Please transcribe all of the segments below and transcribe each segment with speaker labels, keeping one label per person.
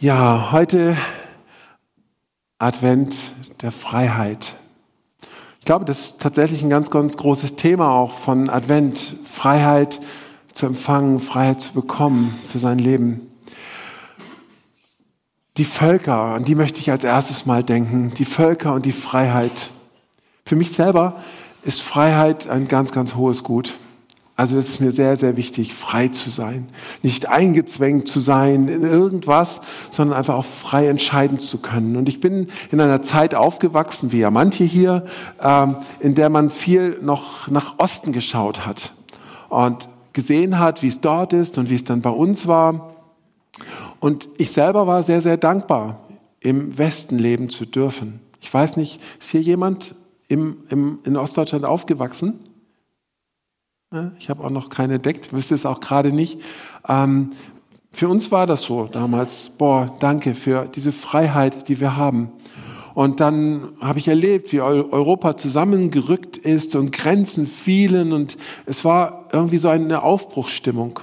Speaker 1: Ja, heute Advent der Freiheit. Ich glaube, das ist tatsächlich ein ganz, ganz großes Thema auch von Advent. Freiheit zu empfangen, Freiheit zu bekommen für sein Leben. Die Völker, an die möchte ich als erstes mal denken. Die Völker und die Freiheit. Für mich selber ist Freiheit ein ganz, ganz hohes Gut. Also es ist mir sehr, sehr wichtig, frei zu sein. Nicht eingezwängt zu sein in irgendwas, sondern einfach auch frei entscheiden zu können. Und ich bin in einer Zeit aufgewachsen, wie ja manche hier, ähm, in der man viel noch nach Osten geschaut hat und gesehen hat, wie es dort ist und wie es dann bei uns war. Und ich selber war sehr, sehr dankbar, im Westen leben zu dürfen. Ich weiß nicht, ist hier jemand im, im, in Ostdeutschland aufgewachsen? Ich habe auch noch keine entdeckt, wisst es auch gerade nicht. Ähm, für uns war das so damals. Boah, danke für diese Freiheit, die wir haben. Und dann habe ich erlebt, wie Europa zusammengerückt ist und Grenzen fielen und es war irgendwie so eine Aufbruchsstimmung.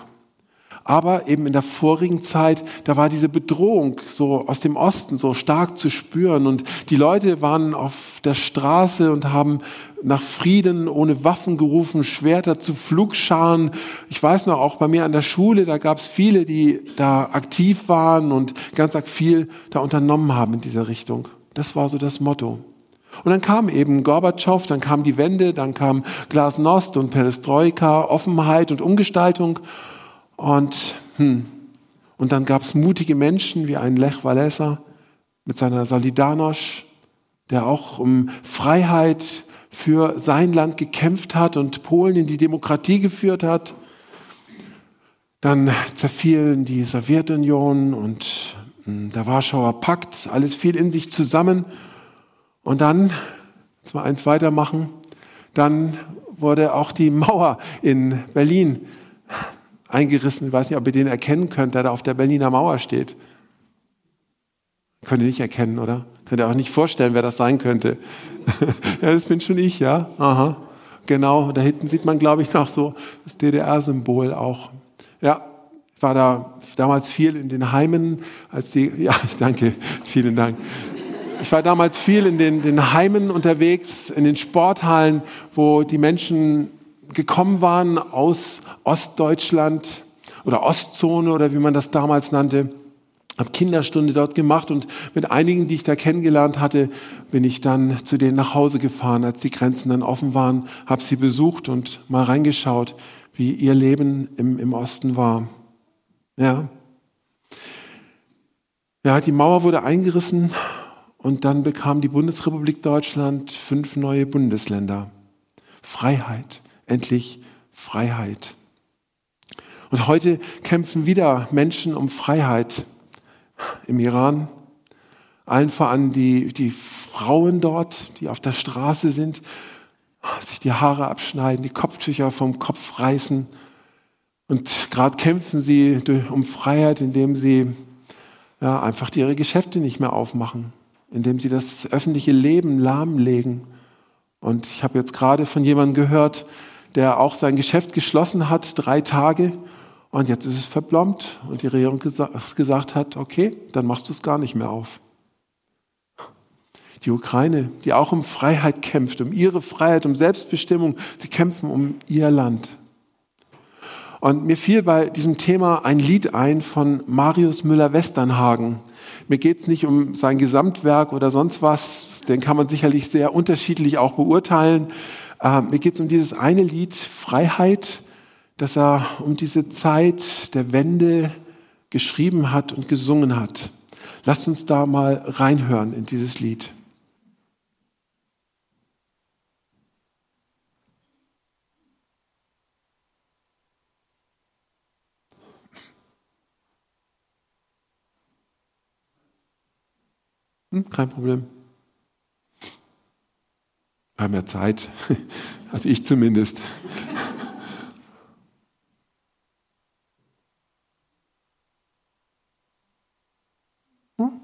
Speaker 1: Aber eben in der vorigen Zeit, da war diese Bedrohung so aus dem Osten so stark zu spüren und die Leute waren auf der Straße und haben nach Frieden ohne Waffen gerufen, Schwerter zu Flugscharen. Ich weiß noch, auch bei mir an der Schule, da gab es viele, die da aktiv waren und ganz viel da unternommen haben in dieser Richtung. Das war so das Motto. Und dann kam eben Gorbatschow, dann kam die Wende, dann kam Glasnost und Perestroika, Offenheit und Umgestaltung. Und, hm, und dann gab es mutige Menschen wie ein Lech Walesa mit seiner Solidarność, der auch um Freiheit für sein Land gekämpft hat und Polen in die Demokratie geführt hat. Dann zerfielen die Sowjetunion und hm, der Warschauer Pakt, alles fiel in sich zusammen. Und dann, jetzt mal eins weitermachen, dann wurde auch die Mauer in Berlin eingerissen. Ich weiß nicht, ob ihr den erkennen könnt, der da auf der Berliner Mauer steht. Könnt ihr nicht erkennen, oder? Könnt ihr auch nicht vorstellen, wer das sein könnte. ja, das bin schon ich, ja. Aha. Genau, da hinten sieht man, glaube ich, noch so das DDR-Symbol auch. Ja, ich war da damals viel in den Heimen, als die, ja, danke, vielen Dank. Ich war damals viel in den, den Heimen unterwegs, in den Sporthallen, wo die Menschen gekommen waren aus Ostdeutschland oder Ostzone oder wie man das damals nannte. Habe Kinderstunde dort gemacht und mit einigen, die ich da kennengelernt hatte, bin ich dann zu denen nach Hause gefahren, als die Grenzen dann offen waren, habe sie besucht und mal reingeschaut, wie ihr Leben im, im Osten war. Ja. Ja, die Mauer wurde eingerissen und dann bekam die Bundesrepublik Deutschland fünf neue Bundesländer. Freiheit, endlich Freiheit. Und heute kämpfen wieder Menschen um Freiheit im Iran. Allen voran die, die Frauen dort, die auf der Straße sind, sich die Haare abschneiden, die Kopftücher vom Kopf reißen. Und gerade kämpfen sie um Freiheit, indem sie ja, einfach ihre Geschäfte nicht mehr aufmachen, indem sie das öffentliche Leben lahmlegen. Und ich habe jetzt gerade von jemandem gehört, der auch sein Geschäft geschlossen hat, drei Tage. Und jetzt ist es verblombt und die Regierung gesagt hat, okay, dann machst du es gar nicht mehr auf. Die Ukraine, die auch um Freiheit kämpft, um ihre Freiheit, um Selbstbestimmung, sie kämpfen um ihr Land. Und mir fiel bei diesem Thema ein Lied ein von Marius Müller-Westernhagen. Mir geht es nicht um sein Gesamtwerk oder sonst was, den kann man sicherlich sehr unterschiedlich auch beurteilen. Äh, mir geht es um dieses eine Lied, Freiheit, das er um diese Zeit der Wende geschrieben hat und gesungen hat. Lasst uns da mal reinhören in dieses Lied. Hm, kein Problem. Wir haben ja Zeit, also ich zumindest. Hm?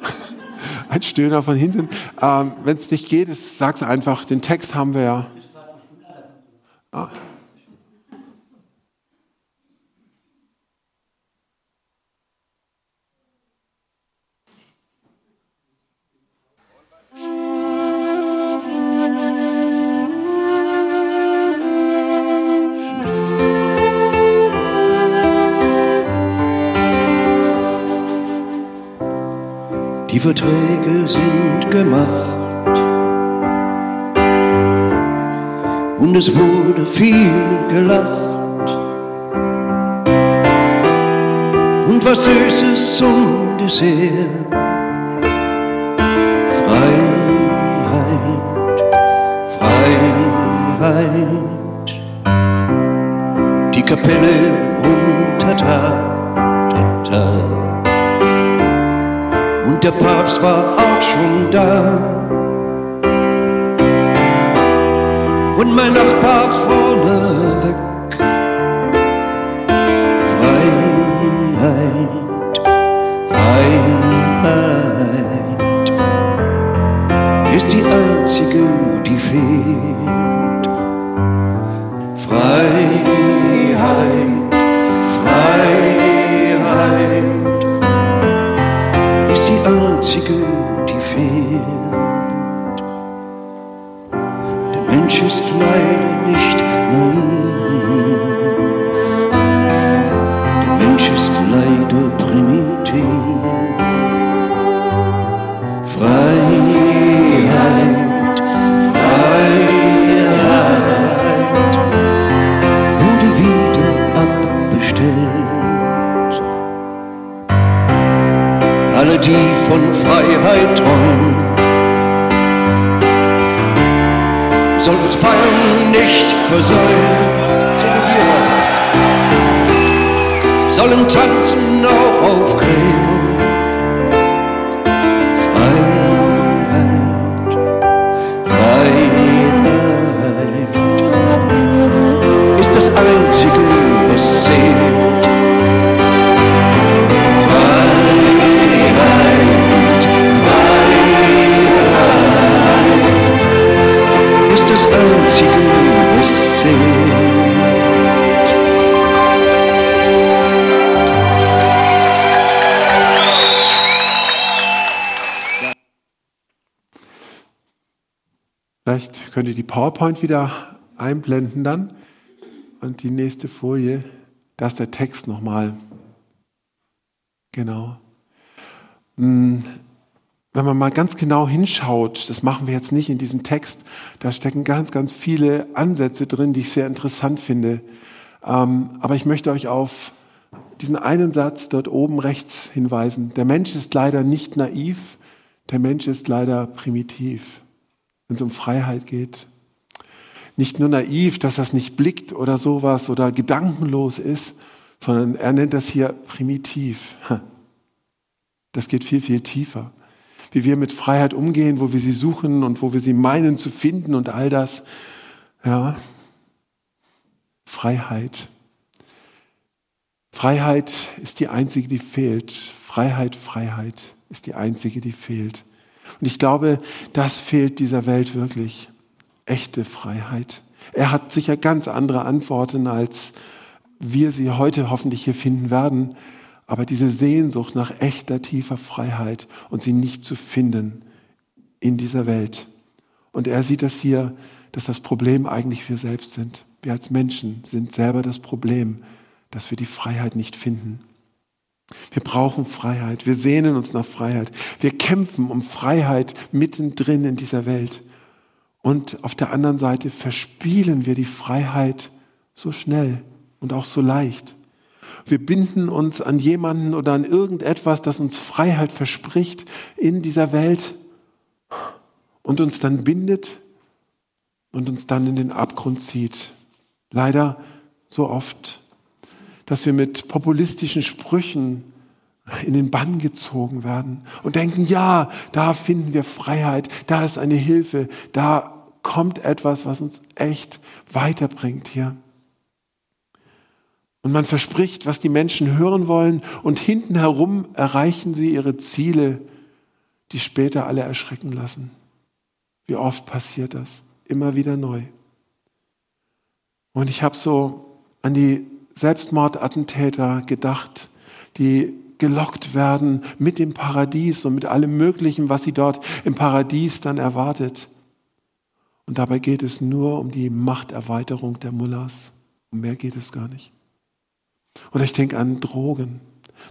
Speaker 1: ein Stöhner von hinten. Ähm, Wenn es nicht geht, sag es einfach. Den Text haben wir ja. Ah.
Speaker 2: Die Verträge sind gemacht und es wurde viel gelacht und was Süßes zum Dessert. Freiheit, Freiheit, die Kapelle runter, und der Papst war auch schon da. Nachbar vorne weg. Freiheit, Freiheit ist die einzige, die fehlt. Freiheit. einzige, die fehlt. Mensch ist leider nicht naiv. Der Mensch ist leider primitiv. Freiheit, Freiheit wurde wieder abbestellt. alle, die von Freiheit träumen. Uns Feiern nicht versäumen, sollen tanzen auch auf Gräbern. Freiheit, Freiheit ist das Einzige, was zählt. Das einzige, zählt.
Speaker 1: Vielleicht könnt ihr die PowerPoint wieder einblenden dann. Und die nächste Folie, da ist der Text nochmal. Genau. Wenn man mal ganz genau hinschaut, das machen wir jetzt nicht in diesem Text, da stecken ganz, ganz viele Ansätze drin, die ich sehr interessant finde. Ähm, aber ich möchte euch auf diesen einen Satz dort oben rechts hinweisen. Der Mensch ist leider nicht naiv, der Mensch ist leider primitiv, wenn es um Freiheit geht. Nicht nur naiv, dass das nicht blickt oder sowas oder gedankenlos ist, sondern er nennt das hier primitiv. Das geht viel, viel tiefer wie wir mit Freiheit umgehen, wo wir sie suchen und wo wir sie meinen zu finden und all das. Ja, Freiheit. Freiheit ist die einzige, die fehlt. Freiheit, Freiheit ist die einzige, die fehlt. Und ich glaube, das fehlt dieser Welt wirklich. Echte Freiheit. Er hat sicher ganz andere Antworten, als wir sie heute hoffentlich hier finden werden. Aber diese Sehnsucht nach echter, tiefer Freiheit und sie nicht zu finden in dieser Welt. Und er sieht das hier, dass das Problem eigentlich wir selbst sind. Wir als Menschen sind selber das Problem, dass wir die Freiheit nicht finden. Wir brauchen Freiheit. Wir sehnen uns nach Freiheit. Wir kämpfen um Freiheit mittendrin in dieser Welt. Und auf der anderen Seite verspielen wir die Freiheit so schnell und auch so leicht. Wir binden uns an jemanden oder an irgendetwas, das uns Freiheit verspricht in dieser Welt und uns dann bindet und uns dann in den Abgrund zieht. Leider so oft, dass wir mit populistischen Sprüchen in den Bann gezogen werden und denken, ja, da finden wir Freiheit, da ist eine Hilfe, da kommt etwas, was uns echt weiterbringt hier. Und man verspricht, was die Menschen hören wollen, und hinten herum erreichen sie ihre Ziele, die später alle erschrecken lassen. Wie oft passiert das? Immer wieder neu. Und ich habe so an die Selbstmordattentäter gedacht, die gelockt werden mit dem Paradies und mit allem Möglichen, was sie dort im Paradies dann erwartet. Und dabei geht es nur um die Machterweiterung der Mullahs. Um mehr geht es gar nicht. Oder ich denke an Drogen.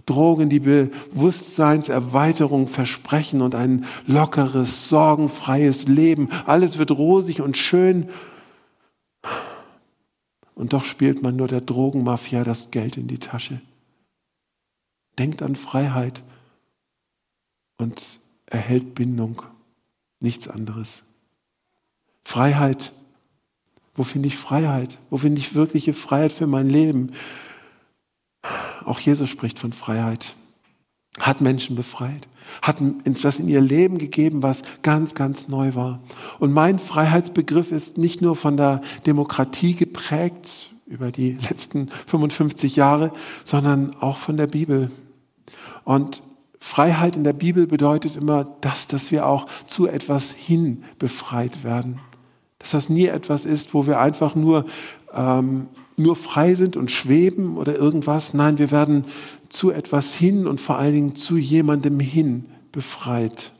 Speaker 1: Drogen, die Bewusstseinserweiterung versprechen und ein lockeres, sorgenfreies Leben. Alles wird rosig und schön. Und doch spielt man nur der Drogenmafia das Geld in die Tasche. Denkt an Freiheit und erhält Bindung. Nichts anderes. Freiheit. Wo finde ich Freiheit? Wo finde ich wirkliche Freiheit für mein Leben? Auch Jesus spricht von Freiheit. Hat Menschen befreit, hat etwas in ihr Leben gegeben, was ganz, ganz neu war. Und mein Freiheitsbegriff ist nicht nur von der Demokratie geprägt über die letzten 55 Jahre, sondern auch von der Bibel. Und Freiheit in der Bibel bedeutet immer das, dass wir auch zu etwas hin befreit werden. Dass das nie etwas ist, wo wir einfach nur, ähm, nur frei sind und schweben oder irgendwas. Nein, wir werden zu etwas hin und vor allen Dingen zu jemandem hin befreit.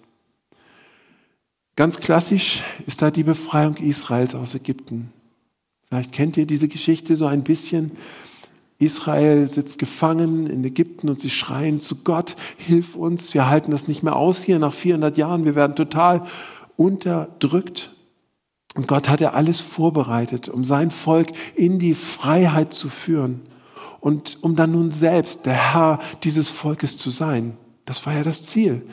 Speaker 1: Ganz klassisch ist da die Befreiung Israels aus Ägypten. Vielleicht kennt ihr diese Geschichte so ein bisschen. Israel sitzt gefangen in Ägypten und sie schreien zu Gott, hilf uns, wir halten das nicht mehr aus hier nach 400 Jahren, wir werden total unterdrückt. Und Gott hat ja alles vorbereitet, um sein Volk in die Freiheit zu führen und um dann nun selbst der Herr dieses Volkes zu sein. Das war ja das Ziel.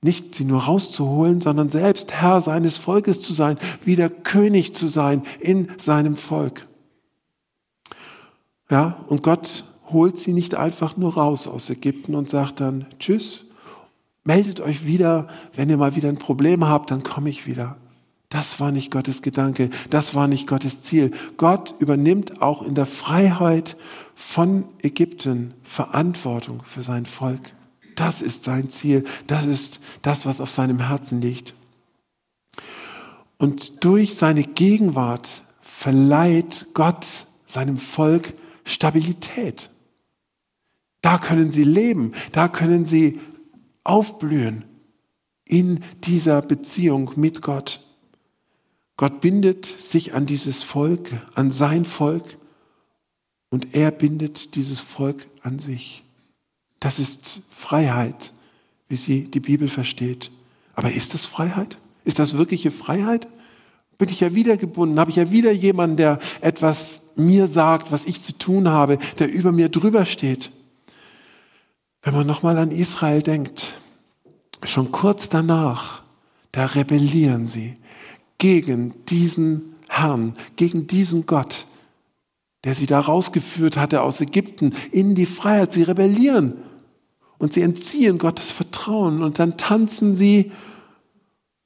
Speaker 1: Nicht sie nur rauszuholen, sondern selbst Herr seines Volkes zu sein, wieder König zu sein in seinem Volk. Ja, und Gott holt sie nicht einfach nur raus aus Ägypten und sagt dann, tschüss, meldet euch wieder, wenn ihr mal wieder ein Problem habt, dann komme ich wieder. Das war nicht Gottes Gedanke, das war nicht Gottes Ziel. Gott übernimmt auch in der Freiheit von Ägypten Verantwortung für sein Volk. Das ist sein Ziel, das ist das, was auf seinem Herzen liegt. Und durch seine Gegenwart verleiht Gott seinem Volk Stabilität. Da können sie leben, da können sie aufblühen in dieser Beziehung mit Gott. Gott bindet sich an dieses Volk, an sein Volk und er bindet dieses Volk an sich. Das ist Freiheit, wie sie die Bibel versteht. Aber ist das Freiheit? Ist das wirkliche Freiheit? bin ich ja wieder gebunden, habe ich ja wieder jemanden, der etwas mir sagt, was ich zu tun habe, der über mir drüber steht. Wenn man nochmal an Israel denkt, schon kurz danach, da rebellieren sie gegen diesen Herrn, gegen diesen Gott, der sie da rausgeführt hatte aus Ägypten in die Freiheit. Sie rebellieren und sie entziehen Gottes Vertrauen und dann tanzen sie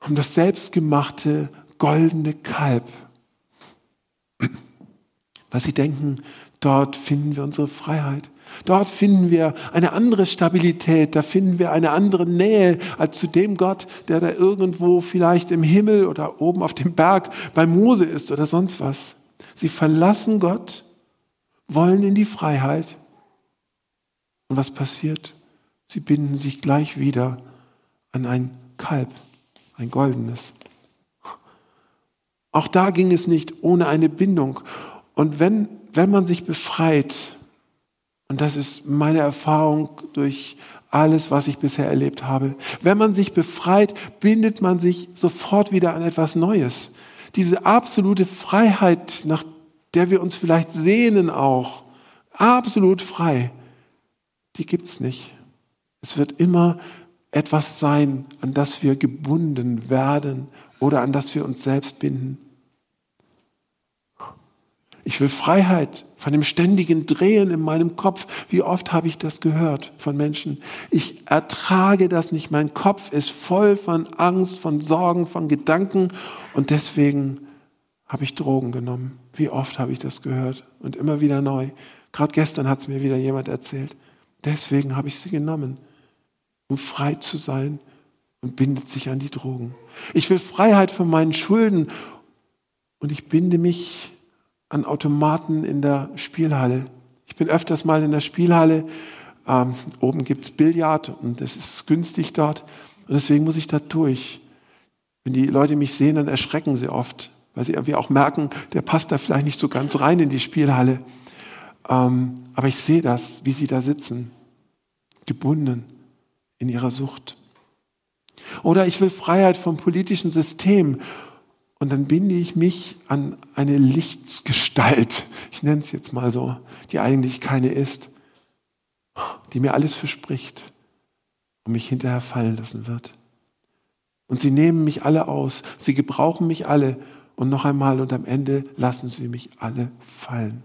Speaker 1: um das selbstgemachte goldene Kalb. Weil sie denken, dort finden wir unsere Freiheit. Dort finden wir eine andere Stabilität, da finden wir eine andere Nähe als zu dem Gott, der da irgendwo vielleicht im Himmel oder oben auf dem Berg bei Mose ist oder sonst was. Sie verlassen Gott, wollen in die Freiheit. Und was passiert? Sie binden sich gleich wieder an ein Kalb, ein goldenes. Auch da ging es nicht ohne eine Bindung. Und wenn, wenn man sich befreit, und das ist meine Erfahrung durch alles, was ich bisher erlebt habe, wenn man sich befreit, bindet man sich sofort wieder an etwas Neues. Diese absolute Freiheit, nach der wir uns vielleicht sehnen auch, absolut frei, die gibt es nicht. Es wird immer etwas sein, an das wir gebunden werden oder an das wir uns selbst binden. Ich will Freiheit von dem ständigen Drehen in meinem Kopf. Wie oft habe ich das gehört von Menschen? Ich ertrage das nicht. Mein Kopf ist voll von Angst, von Sorgen, von Gedanken und deswegen habe ich Drogen genommen. Wie oft habe ich das gehört und immer wieder neu. Gerade gestern hat es mir wieder jemand erzählt. Deswegen habe ich sie genommen, um frei zu sein und bindet sich an die Drogen. Ich will Freiheit von meinen Schulden und ich binde mich an Automaten in der Spielhalle. Ich bin öfters mal in der Spielhalle. Ähm, oben gibt's Billard und es ist günstig dort. Und deswegen muss ich da durch. Wenn die Leute mich sehen, dann erschrecken sie oft, weil sie irgendwie auch merken, der passt da vielleicht nicht so ganz rein in die Spielhalle. Ähm, aber ich sehe das, wie sie da sitzen, gebunden in ihrer Sucht. Oder ich will Freiheit vom politischen System und dann binde ich mich an eine Lichtsgestalt, ich nenne es jetzt mal so, die eigentlich keine ist, die mir alles verspricht und mich hinterher fallen lassen wird. Und sie nehmen mich alle aus, sie gebrauchen mich alle und noch einmal und am Ende lassen sie mich alle fallen.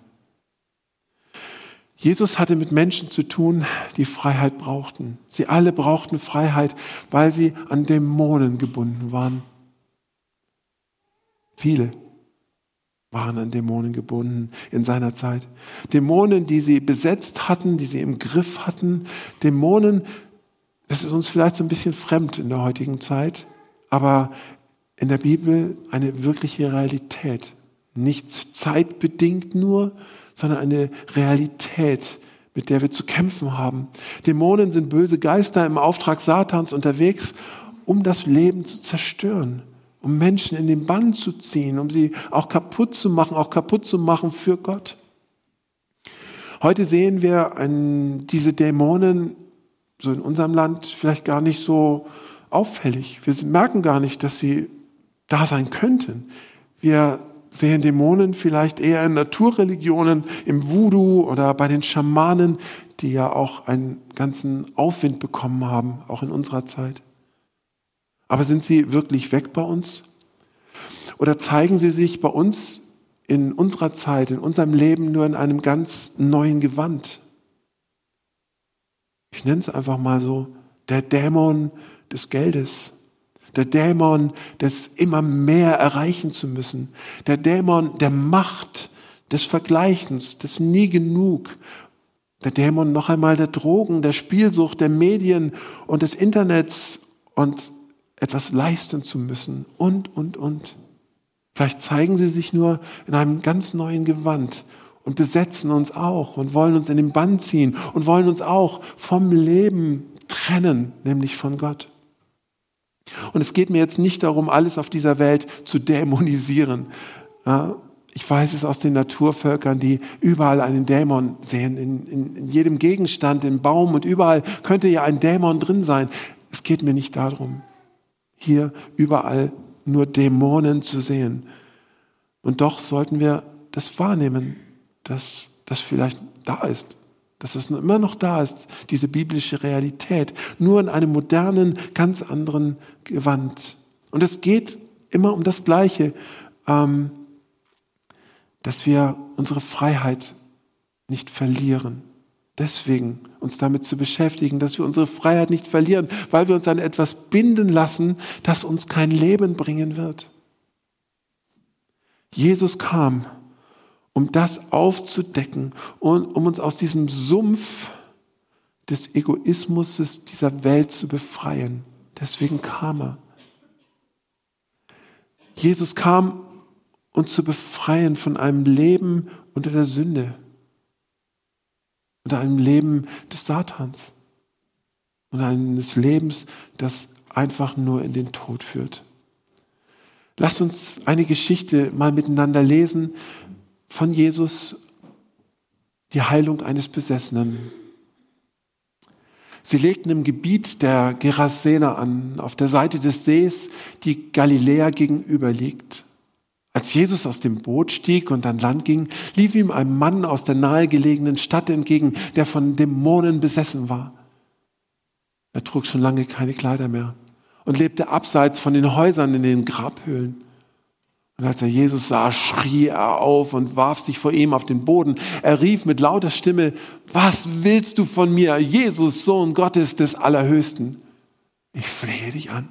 Speaker 1: Jesus hatte mit Menschen zu tun, die Freiheit brauchten. Sie alle brauchten Freiheit, weil sie an Dämonen gebunden waren. Viele waren an Dämonen gebunden in seiner Zeit. Dämonen, die sie besetzt hatten, die sie im Griff hatten. Dämonen, das ist uns vielleicht so ein bisschen fremd in der heutigen Zeit, aber in der Bibel eine wirkliche Realität. Nicht zeitbedingt nur, sondern eine Realität, mit der wir zu kämpfen haben. Dämonen sind böse Geister im Auftrag Satans unterwegs, um das Leben zu zerstören um Menschen in den Bann zu ziehen, um sie auch kaputt zu machen, auch kaputt zu machen für Gott. Heute sehen wir ein, diese Dämonen so in unserem Land vielleicht gar nicht so auffällig. Wir merken gar nicht, dass sie da sein könnten. Wir sehen Dämonen vielleicht eher in Naturreligionen, im Voodoo oder bei den Schamanen, die ja auch einen ganzen Aufwind bekommen haben, auch in unserer Zeit. Aber sind sie wirklich weg bei uns? Oder zeigen sie sich bei uns in unserer Zeit, in unserem Leben nur in einem ganz neuen Gewand? Ich nenne es einfach mal so, der Dämon des Geldes, der Dämon des immer mehr erreichen zu müssen, der Dämon der Macht, des Vergleichens, des nie genug, der Dämon noch einmal der Drogen, der Spielsucht, der Medien und des Internets und etwas leisten zu müssen und, und, und. Vielleicht zeigen sie sich nur in einem ganz neuen Gewand und besetzen uns auch und wollen uns in den Bann ziehen und wollen uns auch vom Leben trennen, nämlich von Gott. Und es geht mir jetzt nicht darum, alles auf dieser Welt zu dämonisieren. Ich weiß es aus den Naturvölkern, die überall einen Dämon sehen. In, in, in jedem Gegenstand, im Baum und überall könnte ja ein Dämon drin sein. Es geht mir nicht darum hier überall nur Dämonen zu sehen. Und doch sollten wir das wahrnehmen, dass das vielleicht da ist, dass es immer noch da ist, diese biblische Realität, nur in einem modernen, ganz anderen Gewand. Und es geht immer um das Gleiche, ähm, dass wir unsere Freiheit nicht verlieren deswegen uns damit zu beschäftigen, dass wir unsere Freiheit nicht verlieren, weil wir uns an etwas binden lassen, das uns kein Leben bringen wird. Jesus kam, um das aufzudecken und um uns aus diesem Sumpf des Egoismus dieser Welt zu befreien. Deswegen kam er. Jesus kam, uns zu befreien von einem Leben unter der Sünde oder einem Leben des Satans und eines Lebens, das einfach nur in den Tod führt. Lasst uns eine Geschichte mal miteinander lesen von Jesus, die Heilung eines Besessenen. Sie legten im Gebiet der Gerasener an, auf der Seite des Sees, die Galiläa gegenüber liegt. Als Jesus aus dem Boot stieg und an Land ging, lief ihm ein Mann aus der nahegelegenen Stadt entgegen, der von Dämonen besessen war. Er trug schon lange keine Kleider mehr und lebte abseits von den Häusern in den Grabhöhlen. Und als er Jesus sah, schrie er auf und warf sich vor ihm auf den Boden. Er rief mit lauter Stimme, was willst du von mir, Jesus, Sohn Gottes des Allerhöchsten? Ich flehe dich an,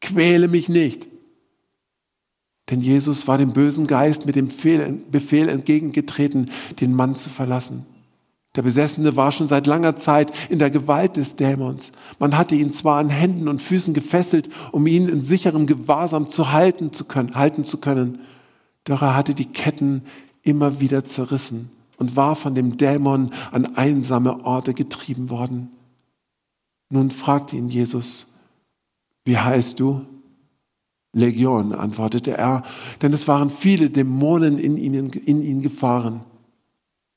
Speaker 1: quäle mich nicht. Denn Jesus war dem bösen Geist mit dem Befehl entgegengetreten, den Mann zu verlassen. Der Besessene war schon seit langer Zeit in der Gewalt des Dämons. Man hatte ihn zwar an Händen und Füßen gefesselt, um ihn in sicherem Gewahrsam zu halten zu können, halten zu können. Doch er hatte die Ketten immer wieder zerrissen und war von dem Dämon an einsame Orte getrieben worden. Nun fragte ihn Jesus, wie heißt du? Legion, antwortete er, denn es waren viele Dämonen in ihn, in ihn gefahren.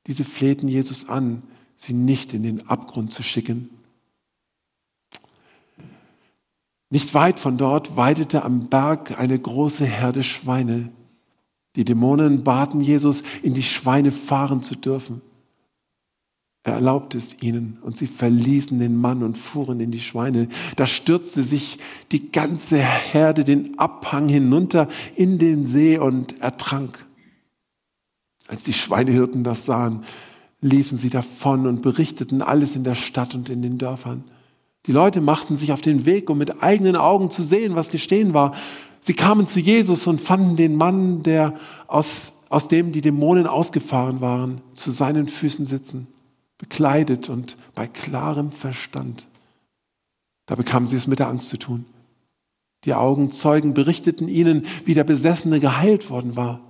Speaker 1: Diese flehten Jesus an, sie nicht in den Abgrund zu schicken. Nicht weit von dort weidete am Berg eine große Herde Schweine. Die Dämonen baten Jesus, in die Schweine fahren zu dürfen. Er erlaubte es ihnen und sie verließen den Mann und fuhren in die Schweine. Da stürzte sich die ganze Herde den Abhang hinunter in den See und ertrank. Als die Schweinehirten das sahen, liefen sie davon und berichteten alles in der Stadt und in den Dörfern. Die Leute machten sich auf den Weg, um mit eigenen Augen zu sehen, was geschehen war. Sie kamen zu Jesus und fanden den Mann, der aus, aus dem die Dämonen ausgefahren waren, zu seinen Füßen sitzen bekleidet und bei klarem Verstand. Da bekamen sie es mit der Angst zu tun. Die Augenzeugen berichteten ihnen, wie der Besessene geheilt worden war.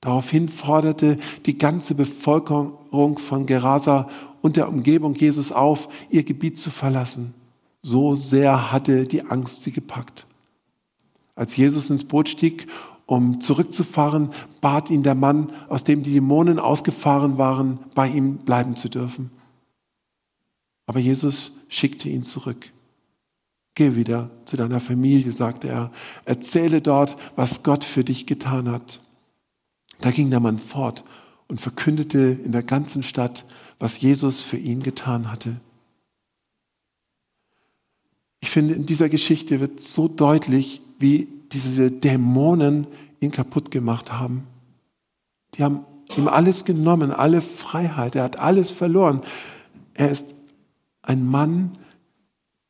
Speaker 1: Daraufhin forderte die ganze Bevölkerung von Gerasa und der Umgebung Jesus auf, ihr Gebiet zu verlassen. So sehr hatte die Angst sie gepackt. Als Jesus ins Boot stieg um zurückzufahren, bat ihn der Mann, aus dem die Dämonen ausgefahren waren, bei ihm bleiben zu dürfen. Aber Jesus schickte ihn zurück. Geh wieder zu deiner Familie, sagte er. Erzähle dort, was Gott für dich getan hat. Da ging der Mann fort und verkündete in der ganzen Stadt, was Jesus für ihn getan hatte. Ich finde, in dieser Geschichte wird so deutlich, wie diese Dämonen ihn kaputt gemacht haben. Die haben ihm alles genommen, alle Freiheit. Er hat alles verloren. Er ist ein Mann,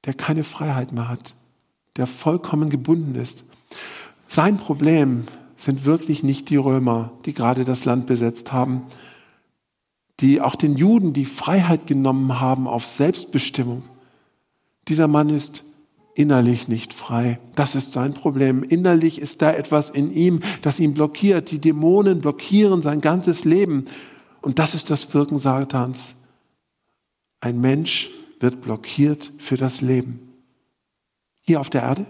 Speaker 1: der keine Freiheit mehr hat, der vollkommen gebunden ist. Sein Problem sind wirklich nicht die Römer, die gerade das Land besetzt haben, die auch den Juden die Freiheit genommen haben auf Selbstbestimmung. Dieser Mann ist innerlich nicht frei. Das ist sein Problem. Innerlich ist da etwas in ihm, das ihn blockiert. Die Dämonen blockieren sein ganzes Leben. Und das ist das Wirken Satans. Ein Mensch wird blockiert für das Leben. Hier auf der Erde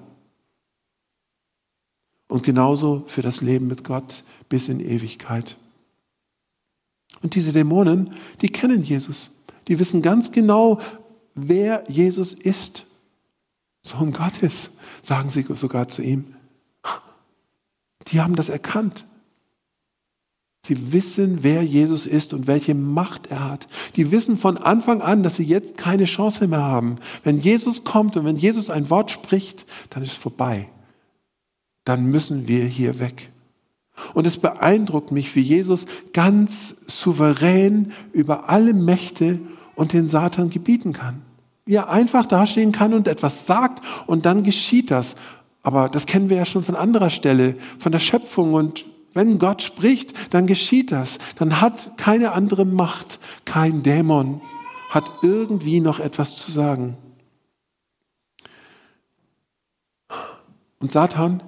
Speaker 1: und genauso für das Leben mit Gott bis in Ewigkeit. Und diese Dämonen, die kennen Jesus. Die wissen ganz genau, wer Jesus ist. Sohn Gottes, sagen sie sogar zu ihm. Die haben das erkannt. Sie wissen, wer Jesus ist und welche Macht er hat. Die wissen von Anfang an, dass sie jetzt keine Chance mehr haben. Wenn Jesus kommt und wenn Jesus ein Wort spricht, dann ist vorbei. Dann müssen wir hier weg. Und es beeindruckt mich, wie Jesus ganz souverän über alle Mächte und den Satan gebieten kann wie er einfach dastehen kann und etwas sagt und dann geschieht das. Aber das kennen wir ja schon von anderer Stelle, von der Schöpfung. Und wenn Gott spricht, dann geschieht das. Dann hat keine andere Macht, kein Dämon, hat irgendwie noch etwas zu sagen. Und Satan,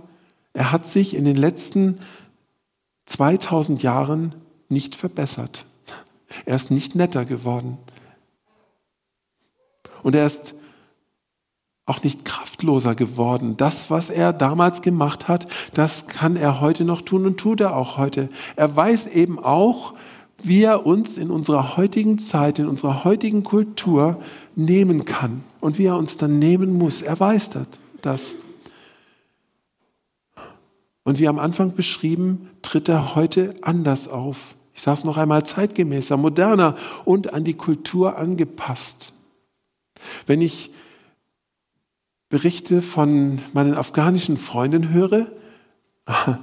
Speaker 1: er hat sich in den letzten 2000 Jahren nicht verbessert. Er ist nicht netter geworden. Und er ist auch nicht kraftloser geworden. Das, was er damals gemacht hat, das kann er heute noch tun und tut er auch heute. Er weiß eben auch, wie er uns in unserer heutigen Zeit, in unserer heutigen Kultur nehmen kann und wie er uns dann nehmen muss. Er weiß das. Und wie am Anfang beschrieben, tritt er heute anders auf. Ich sage es noch einmal zeitgemäßer, moderner und an die Kultur angepasst. Wenn ich Berichte von meinen afghanischen Freunden höre,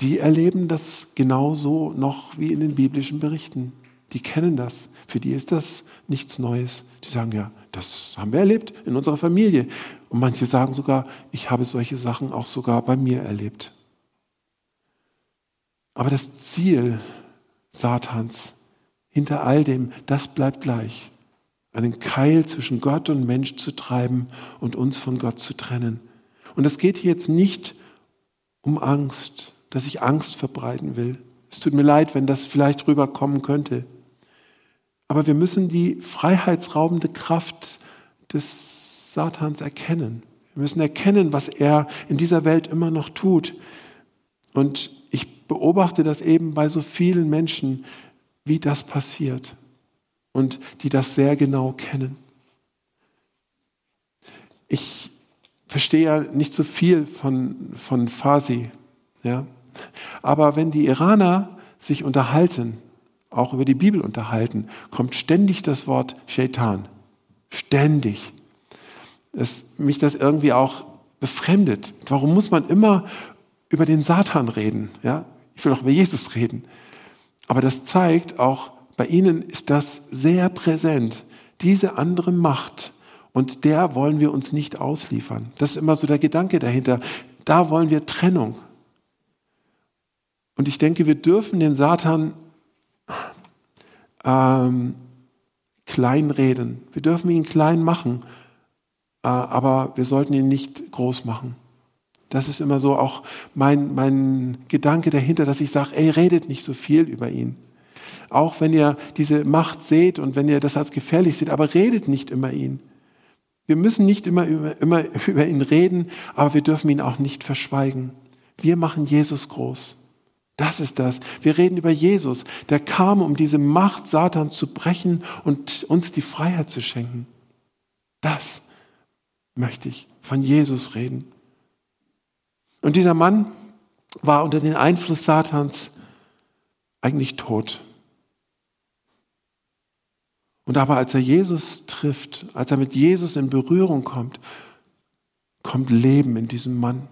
Speaker 1: die erleben das genauso noch wie in den biblischen Berichten. Die kennen das. Für die ist das nichts Neues. Die sagen ja, das haben wir erlebt in unserer Familie. Und manche sagen sogar, ich habe solche Sachen auch sogar bei mir erlebt. Aber das Ziel Satans hinter all dem, das bleibt gleich. Einen Keil zwischen Gott und Mensch zu treiben und uns von Gott zu trennen. Und es geht hier jetzt nicht um Angst, dass ich Angst verbreiten will. Es tut mir leid, wenn das vielleicht rüberkommen könnte. Aber wir müssen die freiheitsraubende Kraft des Satans erkennen. Wir müssen erkennen, was er in dieser Welt immer noch tut. Und ich beobachte das eben bei so vielen Menschen, wie das passiert und die das sehr genau kennen. Ich verstehe ja nicht so viel von, von Farsi, ja. Aber wenn die Iraner sich unterhalten, auch über die Bibel unterhalten, kommt ständig das Wort Shaitan. Ständig. Dass mich das irgendwie auch befremdet. Warum muss man immer über den Satan reden? Ja? Ich will auch über Jesus reden. Aber das zeigt auch, bei ihnen ist das sehr präsent. Diese andere Macht. Und der wollen wir uns nicht ausliefern. Das ist immer so der Gedanke dahinter. Da wollen wir Trennung. Und ich denke, wir dürfen den Satan ähm, kleinreden. Wir dürfen ihn klein machen, äh, aber wir sollten ihn nicht groß machen. Das ist immer so auch mein, mein Gedanke dahinter, dass ich sage, ey, redet nicht so viel über ihn. Auch wenn ihr diese Macht seht und wenn ihr das als gefährlich seht, aber redet nicht über ihn. Wir müssen nicht immer über, immer über ihn reden, aber wir dürfen ihn auch nicht verschweigen. Wir machen Jesus groß. Das ist das. Wir reden über Jesus, der kam, um diese Macht Satans zu brechen und uns die Freiheit zu schenken. Das möchte ich von Jesus reden. Und dieser Mann war unter den Einfluss Satans eigentlich tot. Und aber als er Jesus trifft, als er mit Jesus in Berührung kommt, kommt Leben in diesem Mann,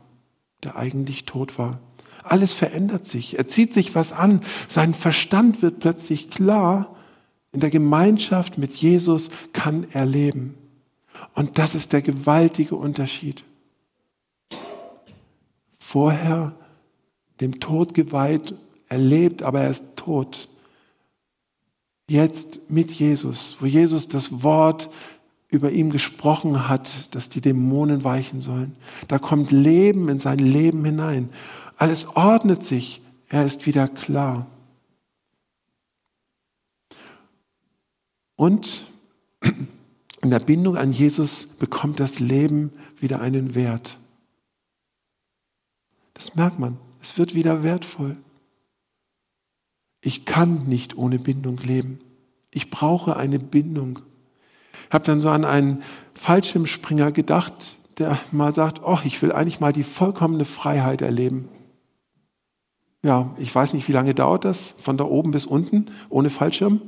Speaker 1: der eigentlich tot war. Alles verändert sich. Er zieht sich was an. Sein Verstand wird plötzlich klar. In der Gemeinschaft mit Jesus kann er leben. Und das ist der gewaltige Unterschied. Vorher dem Tod geweiht, er lebt, aber er ist tot. Jetzt mit Jesus, wo Jesus das Wort über ihm gesprochen hat, dass die Dämonen weichen sollen. Da kommt Leben in sein Leben hinein. Alles ordnet sich. Er ist wieder klar. Und in der Bindung an Jesus bekommt das Leben wieder einen Wert. Das merkt man. Es wird wieder wertvoll. Ich kann nicht ohne Bindung leben. Ich brauche eine Bindung. Ich habe dann so an einen Fallschirmspringer gedacht, der mal sagt, oh, ich will eigentlich mal die vollkommene Freiheit erleben. Ja, ich weiß nicht, wie lange dauert das, von da oben bis unten, ohne Fallschirm.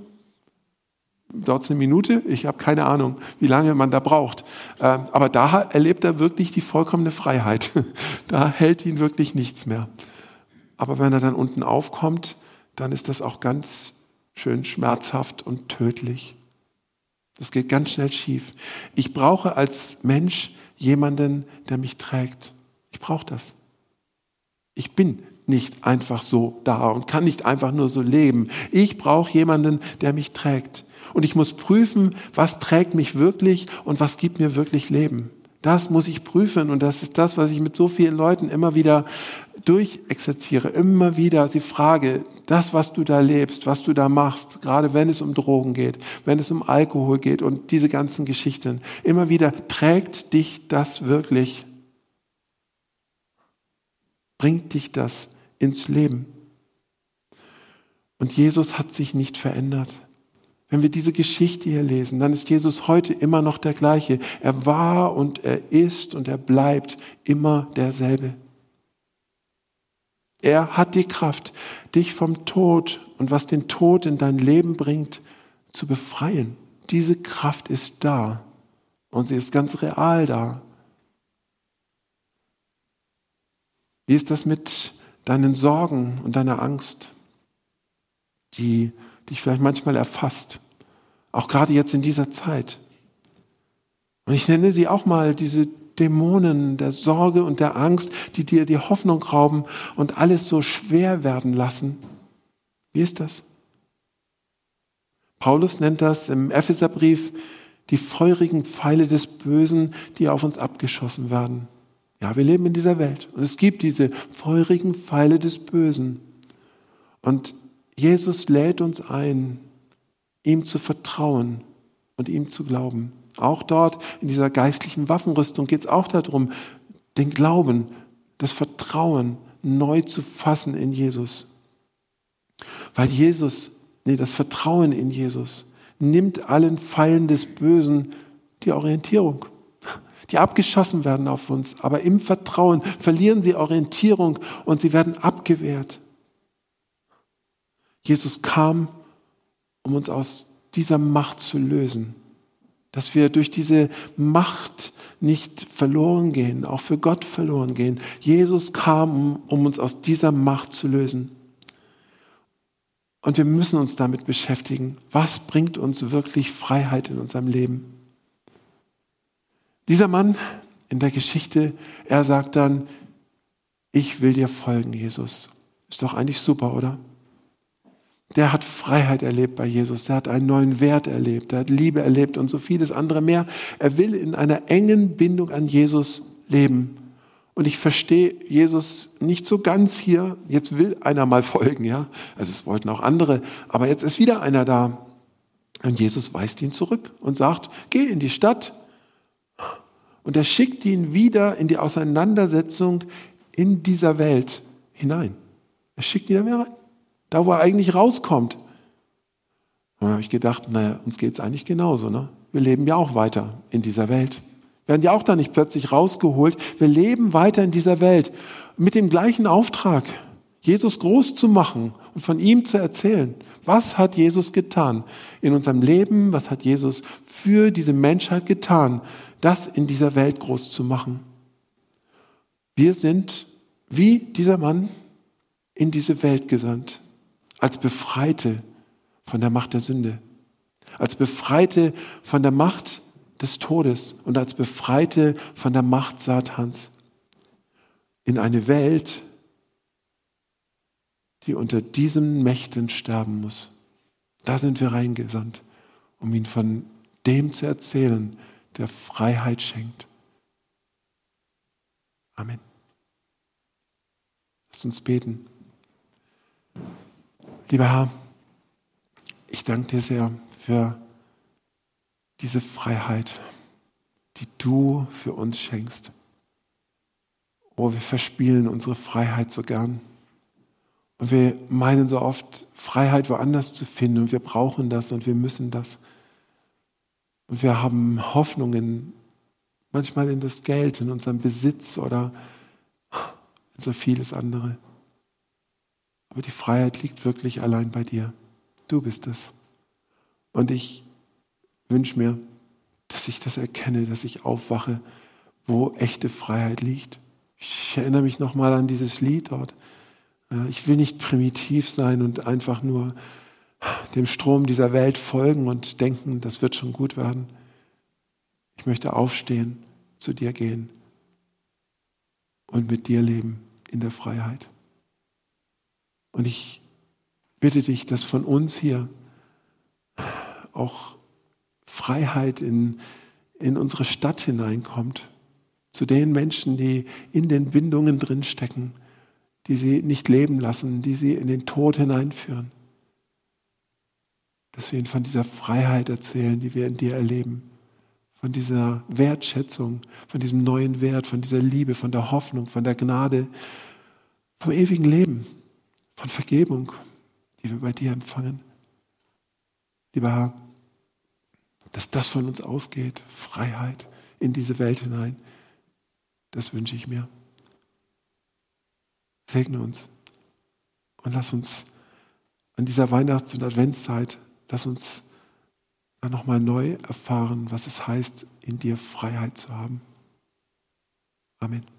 Speaker 1: Dauert es eine Minute? Ich habe keine Ahnung, wie lange man da braucht. Ähm, aber da erlebt er wirklich die vollkommene Freiheit. Da hält ihn wirklich nichts mehr. Aber wenn er dann unten aufkommt, dann ist das auch ganz schön schmerzhaft und tödlich. Das geht ganz schnell schief. Ich brauche als Mensch jemanden, der mich trägt. Ich brauche das. Ich bin nicht einfach so da und kann nicht einfach nur so leben. Ich brauche jemanden, der mich trägt. Und ich muss prüfen, was trägt mich wirklich und was gibt mir wirklich Leben. Das muss ich prüfen und das ist das, was ich mit so vielen Leuten immer wieder durchexerziere. Immer wieder sie frage, das, was du da lebst, was du da machst, gerade wenn es um Drogen geht, wenn es um Alkohol geht und diese ganzen Geschichten, immer wieder trägt dich das wirklich? Bringt dich das ins Leben. Und Jesus hat sich nicht verändert. Wenn wir diese Geschichte hier lesen, dann ist Jesus heute immer noch der gleiche. Er war und er ist und er bleibt immer derselbe. Er hat die Kraft, dich vom Tod und was den Tod in dein Leben bringt, zu befreien. Diese Kraft ist da und sie ist ganz real da. Wie ist das mit deinen Sorgen und deiner Angst, die dich vielleicht manchmal erfasst, auch gerade jetzt in dieser Zeit. Und ich nenne sie auch mal diese Dämonen der Sorge und der Angst, die dir die Hoffnung rauben und alles so schwer werden lassen. Wie ist das? Paulus nennt das im Epheserbrief die feurigen Pfeile des Bösen, die auf uns abgeschossen werden. Ja, wir leben in dieser Welt und es gibt diese feurigen Pfeile des Bösen. Und Jesus lädt uns ein, ihm zu vertrauen und ihm zu glauben. Auch dort in dieser geistlichen Waffenrüstung geht es auch darum, den Glauben, das Vertrauen neu zu fassen in Jesus. Weil Jesus, nee, das Vertrauen in Jesus nimmt allen Pfeilen des Bösen die Orientierung, die abgeschossen werden auf uns. Aber im Vertrauen verlieren sie Orientierung und sie werden abgewehrt. Jesus kam, um uns aus dieser Macht zu lösen. Dass wir durch diese Macht nicht verloren gehen, auch für Gott verloren gehen. Jesus kam, um uns aus dieser Macht zu lösen. Und wir müssen uns damit beschäftigen. Was bringt uns wirklich Freiheit in unserem Leben? Dieser Mann in der Geschichte, er sagt dann, ich will dir folgen, Jesus. Ist doch eigentlich super, oder? Der hat Freiheit erlebt bei Jesus, der hat einen neuen Wert erlebt, der hat Liebe erlebt und so vieles andere mehr. Er will in einer engen Bindung an Jesus leben. Und ich verstehe Jesus nicht so ganz hier. Jetzt will einer mal folgen, ja. Also es wollten auch andere, aber jetzt ist wieder einer da. Und Jesus weist ihn zurück und sagt, geh in die Stadt. Und er schickt ihn wieder in die Auseinandersetzung in dieser Welt hinein. Er schickt ihn mehr rein da wo er eigentlich rauskommt. Da habe ich gedacht, naja, uns geht es eigentlich genauso. Ne? Wir leben ja auch weiter in dieser Welt. Werden ja auch da nicht plötzlich rausgeholt. Wir leben weiter in dieser Welt mit dem gleichen Auftrag, Jesus groß zu machen und von ihm zu erzählen. Was hat Jesus getan in unserem Leben? Was hat Jesus für diese Menschheit getan, das in dieser Welt groß zu machen? Wir sind wie dieser Mann in diese Welt gesandt als Befreite von der Macht der Sünde, als Befreite von der Macht des Todes und als Befreite von der Macht Satans in eine Welt, die unter diesen Mächten sterben muss. Da sind wir reingesandt, um ihn von dem zu erzählen, der Freiheit schenkt. Amen. Lass uns beten. Lieber Herr, ich danke dir sehr für diese Freiheit, die du für uns schenkst. Oh, wir verspielen unsere Freiheit so gern. Und wir meinen so oft, Freiheit woanders zu finden. Und wir brauchen das und wir müssen das. Und wir haben Hoffnungen, manchmal in das Geld, in unseren Besitz oder in so vieles andere. Aber die Freiheit liegt wirklich allein bei dir. Du bist es. Und ich wünsche mir, dass ich das erkenne, dass ich aufwache, wo echte Freiheit liegt. Ich erinnere mich nochmal an dieses Lied dort. Ich will nicht primitiv sein und einfach nur dem Strom dieser Welt folgen und denken, das wird schon gut werden. Ich möchte aufstehen, zu dir gehen und mit dir leben in der Freiheit. Und ich bitte dich, dass von uns hier auch Freiheit in, in unsere Stadt hineinkommt. Zu den Menschen, die in den Bindungen drinstecken, die sie nicht leben lassen, die sie in den Tod hineinführen. Dass wir ihnen von dieser Freiheit erzählen, die wir in dir erleben. Von dieser Wertschätzung, von diesem neuen Wert, von dieser Liebe, von der Hoffnung, von der Gnade, vom ewigen Leben von Vergebung, die wir bei dir empfangen. Lieber Herr, dass das von uns ausgeht, Freiheit in diese Welt hinein, das wünsche ich mir. Segne uns und lass uns an dieser Weihnachts- und Adventszeit, lass uns dann nochmal neu erfahren, was es heißt, in dir Freiheit zu haben. Amen.